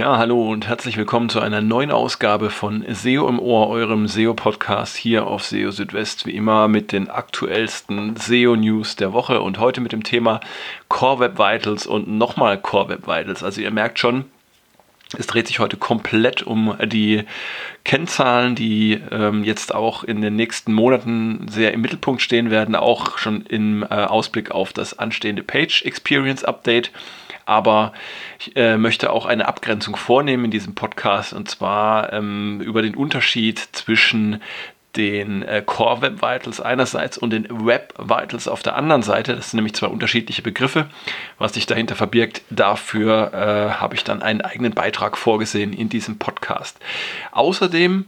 Ja, hallo und herzlich willkommen zu einer neuen Ausgabe von SEO im Ohr, eurem SEO-Podcast hier auf SEO Südwest, wie immer mit den aktuellsten SEO-News der Woche und heute mit dem Thema Core Web Vitals und nochmal Core Web Vitals. Also ihr merkt schon, es dreht sich heute komplett um die Kennzahlen, die ähm, jetzt auch in den nächsten Monaten sehr im Mittelpunkt stehen werden, auch schon im äh, Ausblick auf das anstehende Page Experience Update aber ich äh, möchte auch eine Abgrenzung vornehmen in diesem Podcast und zwar ähm, über den Unterschied zwischen den äh, Core Web Vitals einerseits und den Web Vitals auf der anderen Seite. Das sind nämlich zwei unterschiedliche Begriffe. Was sich dahinter verbirgt, dafür äh, habe ich dann einen eigenen Beitrag vorgesehen in diesem Podcast. Außerdem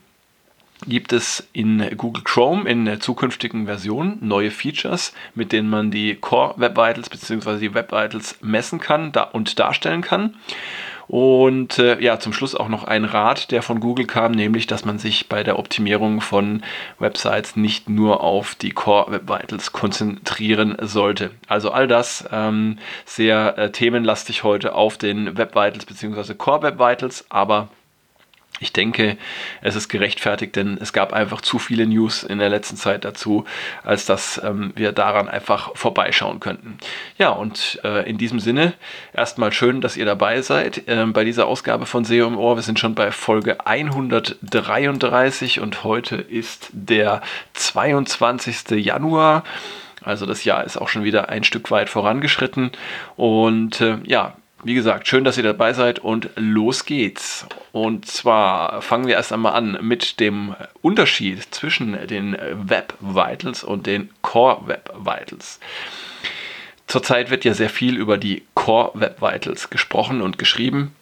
gibt es in Google Chrome in der zukünftigen Version neue Features, mit denen man die Core Web Vitals bzw. die Web Vitals messen kann und darstellen kann. Und äh, ja, zum Schluss auch noch ein Rat, der von Google kam, nämlich, dass man sich bei der Optimierung von Websites nicht nur auf die Core Web Vitals konzentrieren sollte. Also all das ähm, sehr äh, themenlastig heute auf den Web Vitals bzw. Core Web Vitals, aber ich denke, es ist gerechtfertigt, denn es gab einfach zu viele News in der letzten Zeit dazu, als dass ähm, wir daran einfach vorbeischauen könnten. Ja, und äh, in diesem Sinne erstmal schön, dass ihr dabei seid äh, bei dieser Ausgabe von SEO im Ohr. Wir sind schon bei Folge 133 und heute ist der 22. Januar. Also das Jahr ist auch schon wieder ein Stück weit vorangeschritten. Und äh, ja, wie gesagt, schön, dass ihr dabei seid und los geht's. Und zwar fangen wir erst einmal an mit dem Unterschied zwischen den Web Vitals und den Core Web Vitals. Zurzeit wird ja sehr viel über die Core Web Vitals gesprochen und geschrieben.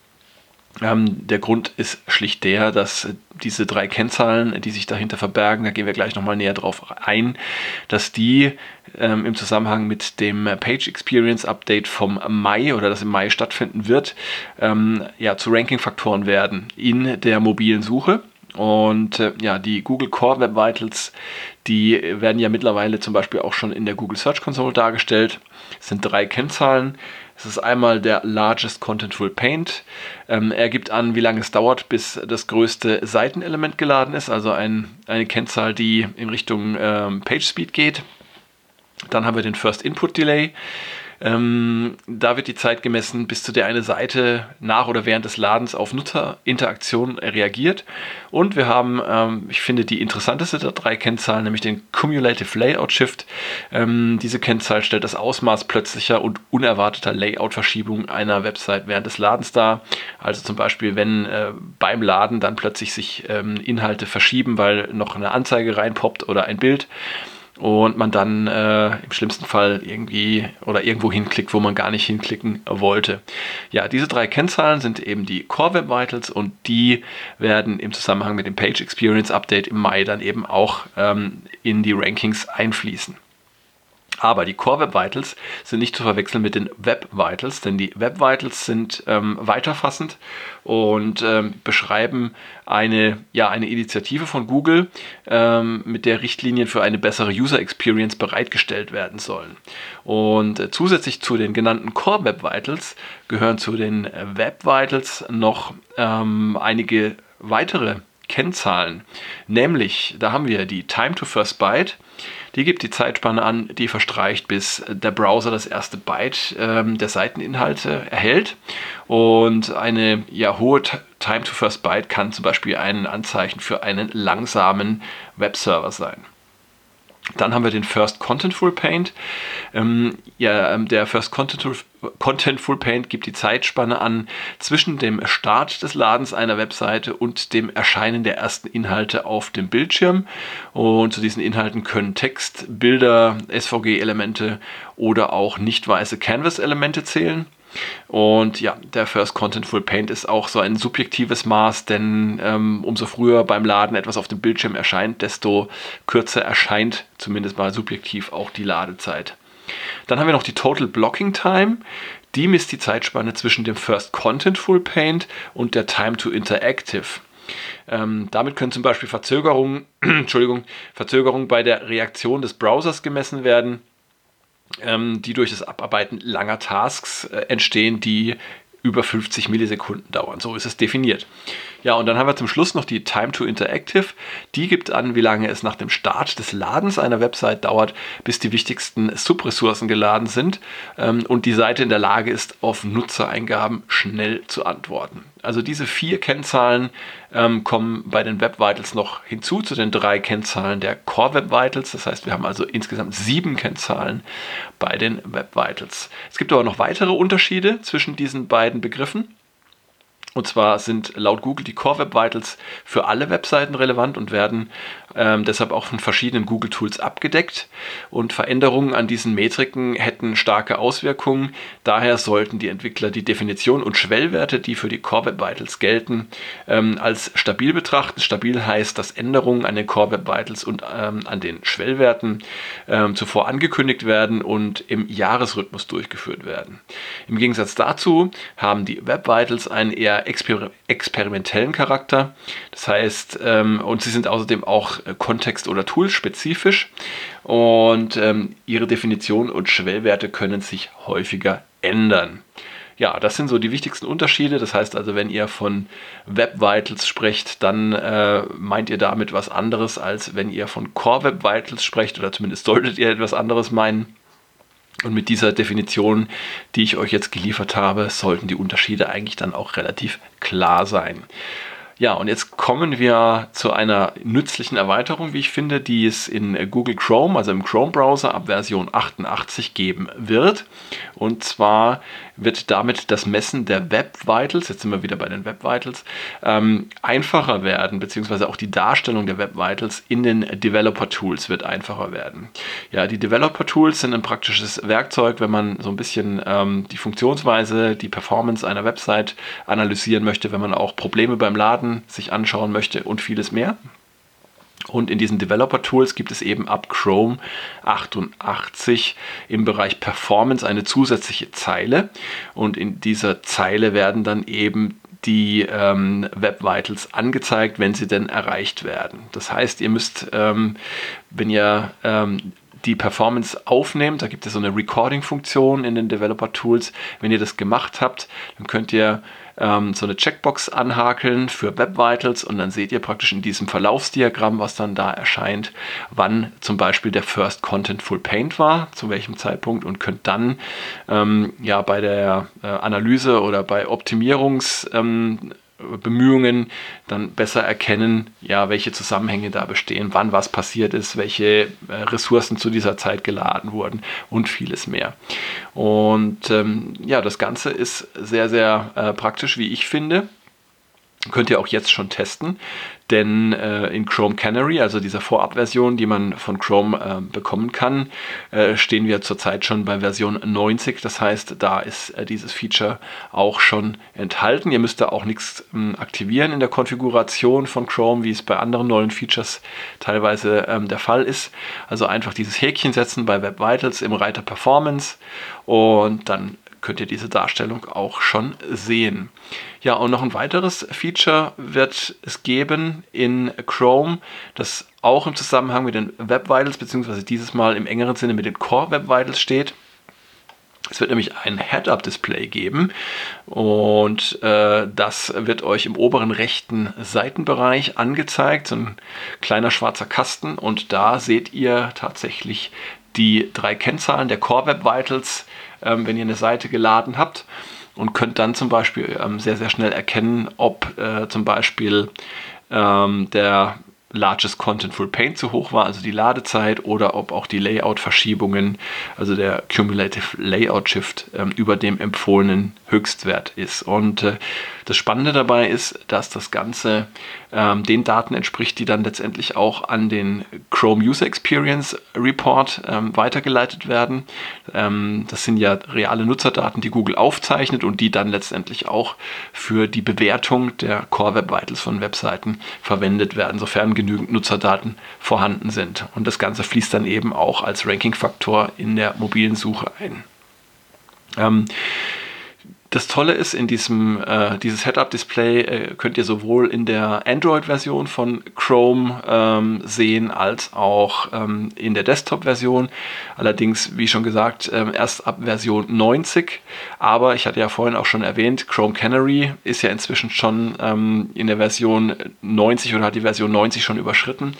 Ähm, der Grund ist schlicht der, dass diese drei Kennzahlen, die sich dahinter verbergen, da gehen wir gleich nochmal näher drauf ein, dass die ähm, im Zusammenhang mit dem Page Experience Update vom Mai oder das im Mai stattfinden wird, ähm, ja, zu Ranking-Faktoren werden in der mobilen Suche. Und äh, ja, die Google Core Web Vitals, die werden ja mittlerweile zum Beispiel auch schon in der Google Search Console dargestellt. Es sind drei Kennzahlen. Es ist einmal der Largest Contentful Paint. Ähm, er gibt an, wie lange es dauert, bis das größte Seitenelement geladen ist, also ein, eine Kennzahl, die in Richtung ähm, Page Speed geht. Dann haben wir den First Input Delay. Ähm, da wird die Zeit gemessen, bis zu der eine Seite nach oder während des Ladens auf Nutzerinteraktion reagiert. Und wir haben, ähm, ich finde, die interessanteste der drei Kennzahlen, nämlich den Cumulative Layout Shift. Ähm, diese Kennzahl stellt das Ausmaß plötzlicher und unerwarteter Layout-Verschiebung einer Website während des Ladens dar. Also zum Beispiel, wenn äh, beim Laden dann plötzlich sich ähm, Inhalte verschieben, weil noch eine Anzeige reinpoppt oder ein Bild und man dann äh, im schlimmsten Fall irgendwie oder irgendwo hinklickt, wo man gar nicht hinklicken wollte. Ja, diese drei Kennzahlen sind eben die Core Web Vitals und die werden im Zusammenhang mit dem Page Experience Update im Mai dann eben auch ähm, in die Rankings einfließen. Aber die Core Web Vitals sind nicht zu verwechseln mit den Web Vitals, denn die Web Vitals sind ähm, weiterfassend und ähm, beschreiben eine, ja, eine Initiative von Google, ähm, mit der Richtlinien für eine bessere User Experience bereitgestellt werden sollen. Und äh, zusätzlich zu den genannten Core Web Vitals gehören zu den Web Vitals noch ähm, einige weitere Kennzahlen. Nämlich, da haben wir die Time to First Byte. Die gibt die Zeitspanne an, die verstreicht, bis der Browser das erste Byte ähm, der Seiteninhalte erhält. Und eine ja, hohe Time to First Byte kann zum Beispiel ein Anzeichen für einen langsamen Webserver sein. Dann haben wir den First Contentful Paint. Ähm, ja, ähm, der First Contentful, Contentful Paint gibt die Zeitspanne an zwischen dem Start des Ladens einer Webseite und dem Erscheinen der ersten Inhalte auf dem Bildschirm. Und zu diesen Inhalten können Text, Bilder, SVG-Elemente oder auch nicht weiße Canvas-Elemente zählen. Und ja, der First Contentful Paint ist auch so ein subjektives Maß, denn ähm, umso früher beim Laden etwas auf dem Bildschirm erscheint, desto kürzer erscheint zumindest mal subjektiv auch die Ladezeit. Dann haben wir noch die Total Blocking Time. Die misst die Zeitspanne zwischen dem First Contentful Paint und der Time to Interactive. Ähm, damit können zum Beispiel Verzögerungen, Entschuldigung, Verzögerungen bei der Reaktion des Browsers gemessen werden ähm, die durch das Abarbeiten langer Tasks äh, entstehen, die über 50 Millisekunden dauern. So ist es definiert. Ja, und dann haben wir zum Schluss noch die Time to Interactive. Die gibt an, wie lange es nach dem Start des Ladens einer Website dauert, bis die wichtigsten Subressourcen geladen sind ähm, und die Seite in der Lage ist, auf Nutzereingaben schnell zu antworten. Also diese vier Kennzahlen ähm, kommen bei den Web Vitals noch hinzu zu den drei Kennzahlen der Core Web Vitals. Das heißt, wir haben also insgesamt sieben Kennzahlen bei den Web Vitals. Es gibt aber noch weitere Unterschiede zwischen diesen beiden Begriffen. Und zwar sind laut Google die Core Web Vitals für alle Webseiten relevant und werden ähm, deshalb auch von verschiedenen Google Tools abgedeckt. Und Veränderungen an diesen Metriken hätten starke Auswirkungen. Daher sollten die Entwickler die Definition und Schwellwerte, die für die Core Web Vitals gelten, ähm, als stabil betrachten. Stabil heißt, dass Änderungen an den Core Web Vitals und ähm, an den Schwellwerten ähm, zuvor angekündigt werden und im Jahresrhythmus durchgeführt werden. Im Gegensatz dazu haben die Web Vitals einen eher exper experimentellen Charakter. Das heißt, ähm, und sie sind außerdem auch äh, kontext- oder toolspezifisch und ähm, ihre Definition und Schwellwerte können sich häufiger ändern. Ja, das sind so die wichtigsten Unterschiede. Das heißt also, wenn ihr von Web Vitals sprecht, dann äh, meint ihr damit was anderes, als wenn ihr von Core Web Vitals sprecht, oder zumindest solltet ihr etwas anderes meinen. Und mit dieser Definition, die ich euch jetzt geliefert habe, sollten die Unterschiede eigentlich dann auch relativ klar sein. Ja, und jetzt kommen wir zu einer nützlichen Erweiterung, wie ich finde, die es in Google Chrome, also im Chrome-Browser ab Version 88 geben wird. Und zwar wird damit das Messen der Web Vitals, jetzt sind wir wieder bei den Web Vitals, ähm, einfacher werden, beziehungsweise auch die Darstellung der Web Vitals in den Developer Tools wird einfacher werden. Ja, die Developer Tools sind ein praktisches Werkzeug, wenn man so ein bisschen ähm, die Funktionsweise, die Performance einer Website analysieren möchte, wenn man auch Probleme beim Laden sich anschauen möchte und vieles mehr. Und in diesen Developer Tools gibt es eben ab Chrome 88 im Bereich Performance eine zusätzliche Zeile. Und in dieser Zeile werden dann eben die ähm, Web Vitals angezeigt, wenn sie denn erreicht werden. Das heißt, ihr müsst, ähm, wenn ihr ähm, die Performance aufnehmt, da gibt es so eine Recording-Funktion in den Developer Tools. Wenn ihr das gemacht habt, dann könnt ihr ähm, so eine Checkbox anhakeln für Web Vitals und dann seht ihr praktisch in diesem Verlaufsdiagramm, was dann da erscheint, wann zum Beispiel der First Content Full Paint war, zu welchem Zeitpunkt und könnt dann ähm, ja bei der äh, Analyse oder bei Optimierungs ähm, Bemühungen dann besser erkennen, ja, welche Zusammenhänge da bestehen, wann was passiert ist, welche äh, Ressourcen zu dieser Zeit geladen wurden und vieles mehr. Und ähm, ja, das Ganze ist sehr, sehr äh, praktisch, wie ich finde. Könnt ihr auch jetzt schon testen, denn äh, in Chrome Canary, also dieser Vorabversion, die man von Chrome äh, bekommen kann, äh, stehen wir zurzeit schon bei Version 90. Das heißt, da ist äh, dieses Feature auch schon enthalten. Ihr müsst da auch nichts ähm, aktivieren in der Konfiguration von Chrome, wie es bei anderen neuen Features teilweise ähm, der Fall ist. Also einfach dieses Häkchen setzen bei Web Vitals im Reiter Performance und dann könnt ihr diese Darstellung auch schon sehen. Ja, und noch ein weiteres Feature wird es geben in Chrome, das auch im Zusammenhang mit den Web Vitals, beziehungsweise dieses Mal im engeren Sinne mit den Core Web Vitals steht. Es wird nämlich ein Head-Up-Display geben und äh, das wird euch im oberen rechten Seitenbereich angezeigt, so ein kleiner schwarzer Kasten und da seht ihr tatsächlich die drei Kennzahlen der Core Web Vitals, ähm, wenn ihr eine Seite geladen habt und könnt dann zum Beispiel ähm, sehr, sehr schnell erkennen, ob äh, zum Beispiel ähm, der Largest Contentful Paint zu hoch war, also die Ladezeit, oder ob auch die Layout-Verschiebungen, also der Cumulative Layout Shift ähm, über dem empfohlenen Höchstwert ist. Und äh, das Spannende dabei ist, dass das Ganze ähm, den Daten entspricht, die dann letztendlich auch an den Chrome User Experience Report ähm, weitergeleitet werden. Ähm, das sind ja reale Nutzerdaten, die Google aufzeichnet und die dann letztendlich auch für die Bewertung der Core Web Vitals von Webseiten verwendet werden, sofern genügend Nutzerdaten vorhanden sind. Und das Ganze fließt dann eben auch als Ranking-Faktor in der mobilen Suche ein. Ähm, Das Tolle ist, in diesem äh, dieses Head-Up-Display äh, könnt ihr sowohl in der Android-Version von Chrome ähm, sehen, als auch ähm, in der Desktop-Version. Allerdings, wie schon gesagt, ähm, erst ab Version 90. Aber ich hatte ja vorhin auch schon erwähnt, Chrome Canary ist ja inzwischen schon ähm, in der Version 90 oder hat die Version 90 schon überschritten.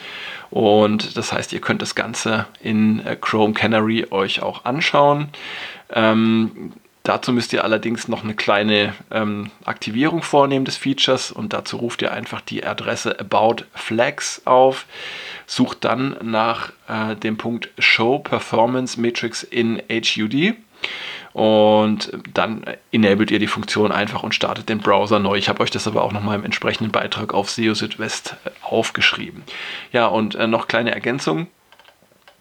Und das heißt, ihr könnt das Ganze in äh, Chrome Canary euch auch anschauen. Ähm, Dazu müsst ihr allerdings noch eine kleine ähm, Aktivierung vornehmen des Features und dazu ruft ihr einfach die Adresse About Flags auf, sucht dann nach äh, dem Punkt Show Performance Matrix in HUD und dann enabled ihr die Funktion einfach und startet den Browser neu. Ich habe euch das aber auch nochmal im entsprechenden Beitrag auf SEO Südwest äh, aufgeschrieben. Ja, und äh, noch kleine Ergänzung.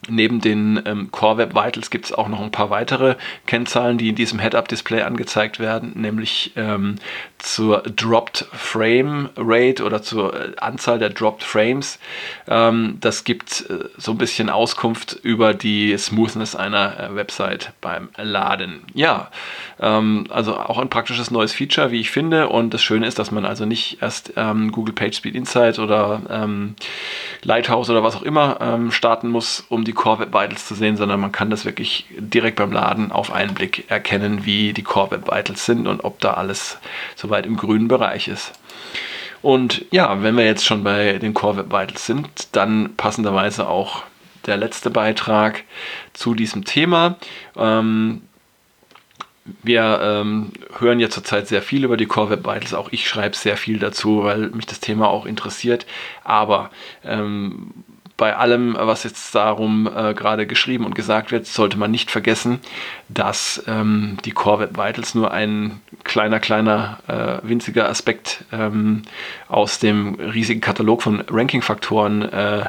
Neben den ähm, Core Web Vitals gibt es auch noch ein paar weitere Kennzahlen, die in diesem Head-Up-Display angezeigt werden, nämlich ähm, zur Dropped Frame Rate oder zur äh, Anzahl der Dropped Frames. Ähm, das gibt äh, so ein bisschen Auskunft über die Smoothness einer äh, Website beim Laden. Ja, ähm, also auch ein praktisches neues Feature, wie ich finde. Und das Schöne ist, dass man also nicht erst ähm, Google PageSpeed Insight oder ähm, Lighthouse oder was auch immer starten muss, um die Core Web Vitals zu sehen, sondern man kann das wirklich direkt beim Laden auf einen Blick erkennen, wie die Core Web Vitals sind und ob da alles soweit im grünen Bereich ist. Und ja, wenn wir jetzt schon bei den Core Web Vitals sind, dann passenderweise auch der letzte Beitrag zu diesem Thema. Ähm, wir ähm, hören ja zurzeit sehr viel über die Core Web Vitals. Auch ich schreibe sehr viel dazu, weil mich das Thema auch interessiert. Aber ähm, bei allem, was jetzt darum äh, gerade geschrieben und gesagt wird, sollte man nicht vergessen, dass ähm, die Web Vitals nur ein kleiner, kleiner, äh, winziger Aspekt ähm, aus dem riesigen Katalog von Ranking-Faktoren äh,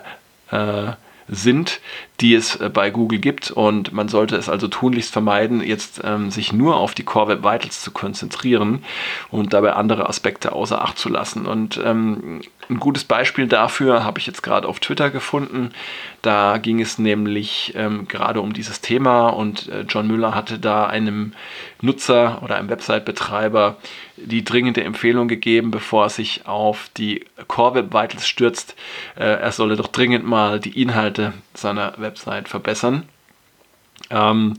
äh sind, die es äh, bei Google gibt. Und man sollte es also tunlichst vermeiden, jetzt ähm, sich nur auf die Core Web Vitals zu konzentrieren und dabei andere Aspekte außer Acht zu lassen. Und ähm, ein gutes Beispiel dafür habe ich jetzt gerade auf Twitter gefunden. Da ging es nämlich ähm, gerade um dieses Thema und äh, John Müller hatte da einem Nutzer oder einem Website-Betreiber die dringende Empfehlung gegeben, bevor er sich auf die Core Web Vitals stürzt, äh, er solle doch dringend mal die Inhalte seiner Website verbessern. Ähm,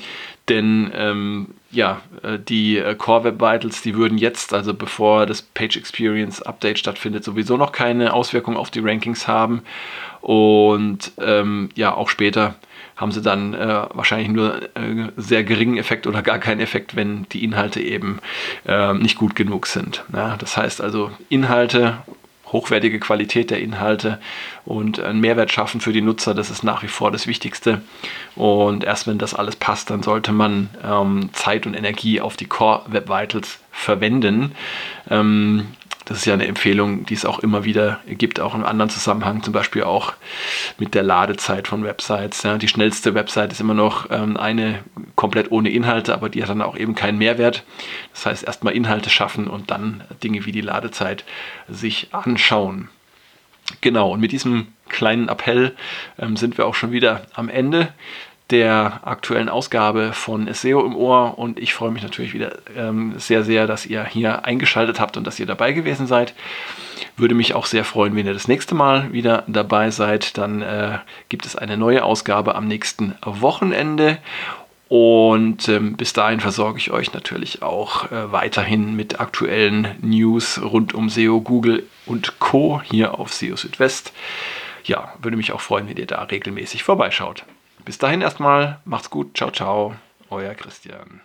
denn ähm, ja, äh, die äh, Core Web Vitals, die würden jetzt, also bevor das Page Experience Update stattfindet, sowieso noch keine Auswirkung auf die Rankings haben. Und ähm, ja, auch später haben sie dann äh, wahrscheinlich nur äh, sehr geringen Effekt oder gar keinen Effekt, wenn die Inhalte eben äh, nicht gut genug sind. Ja, das heißt also, Inhalte hochwertige Qualität der Inhalte und einen Mehrwert schaffen für die Nutzer, das ist nach wie vor das Wichtigste. Und erst wenn das alles passt, dann sollte man ähm, Zeit und Energie auf die Core Web Vitals verwenden. Ähm, das ist ja eine Empfehlung, die es auch immer wieder gibt, auch im anderen Zusammenhang, zum Beispiel auch mit der Ladezeit von Websites. Ja, die schnellste Website ist immer noch ähm, eine komplett ohne Inhalte, aber die hat dann auch eben keinen Mehrwert. Das heißt, erstmal Inhalte schaffen und dann Dinge wie die Ladezeit sich anschauen. Genau, und mit diesem kleinen Appell ähm, sind wir auch schon wieder am Ende der aktuellen Ausgabe von SEO im Ohr und ich freue mich natürlich wieder ähm, sehr, sehr, dass ihr hier eingeschaltet habt und dass ihr dabei gewesen seid. Würde mich auch sehr freuen, wenn ihr das nächste Mal wieder dabei seid. Dann äh, gibt es eine neue Ausgabe am nächsten Wochenende. Und ähm, bis dahin versorge ich euch natürlich auch äh, weiterhin mit aktuellen News rund um SEO, Google und Co. hier auf SEO Südwest. Ja, würde mich auch freuen, wenn ihr da regelmäßig vorbeischaut. Bis dahin erstmal, macht's gut, ciao, ciao, euer Christian.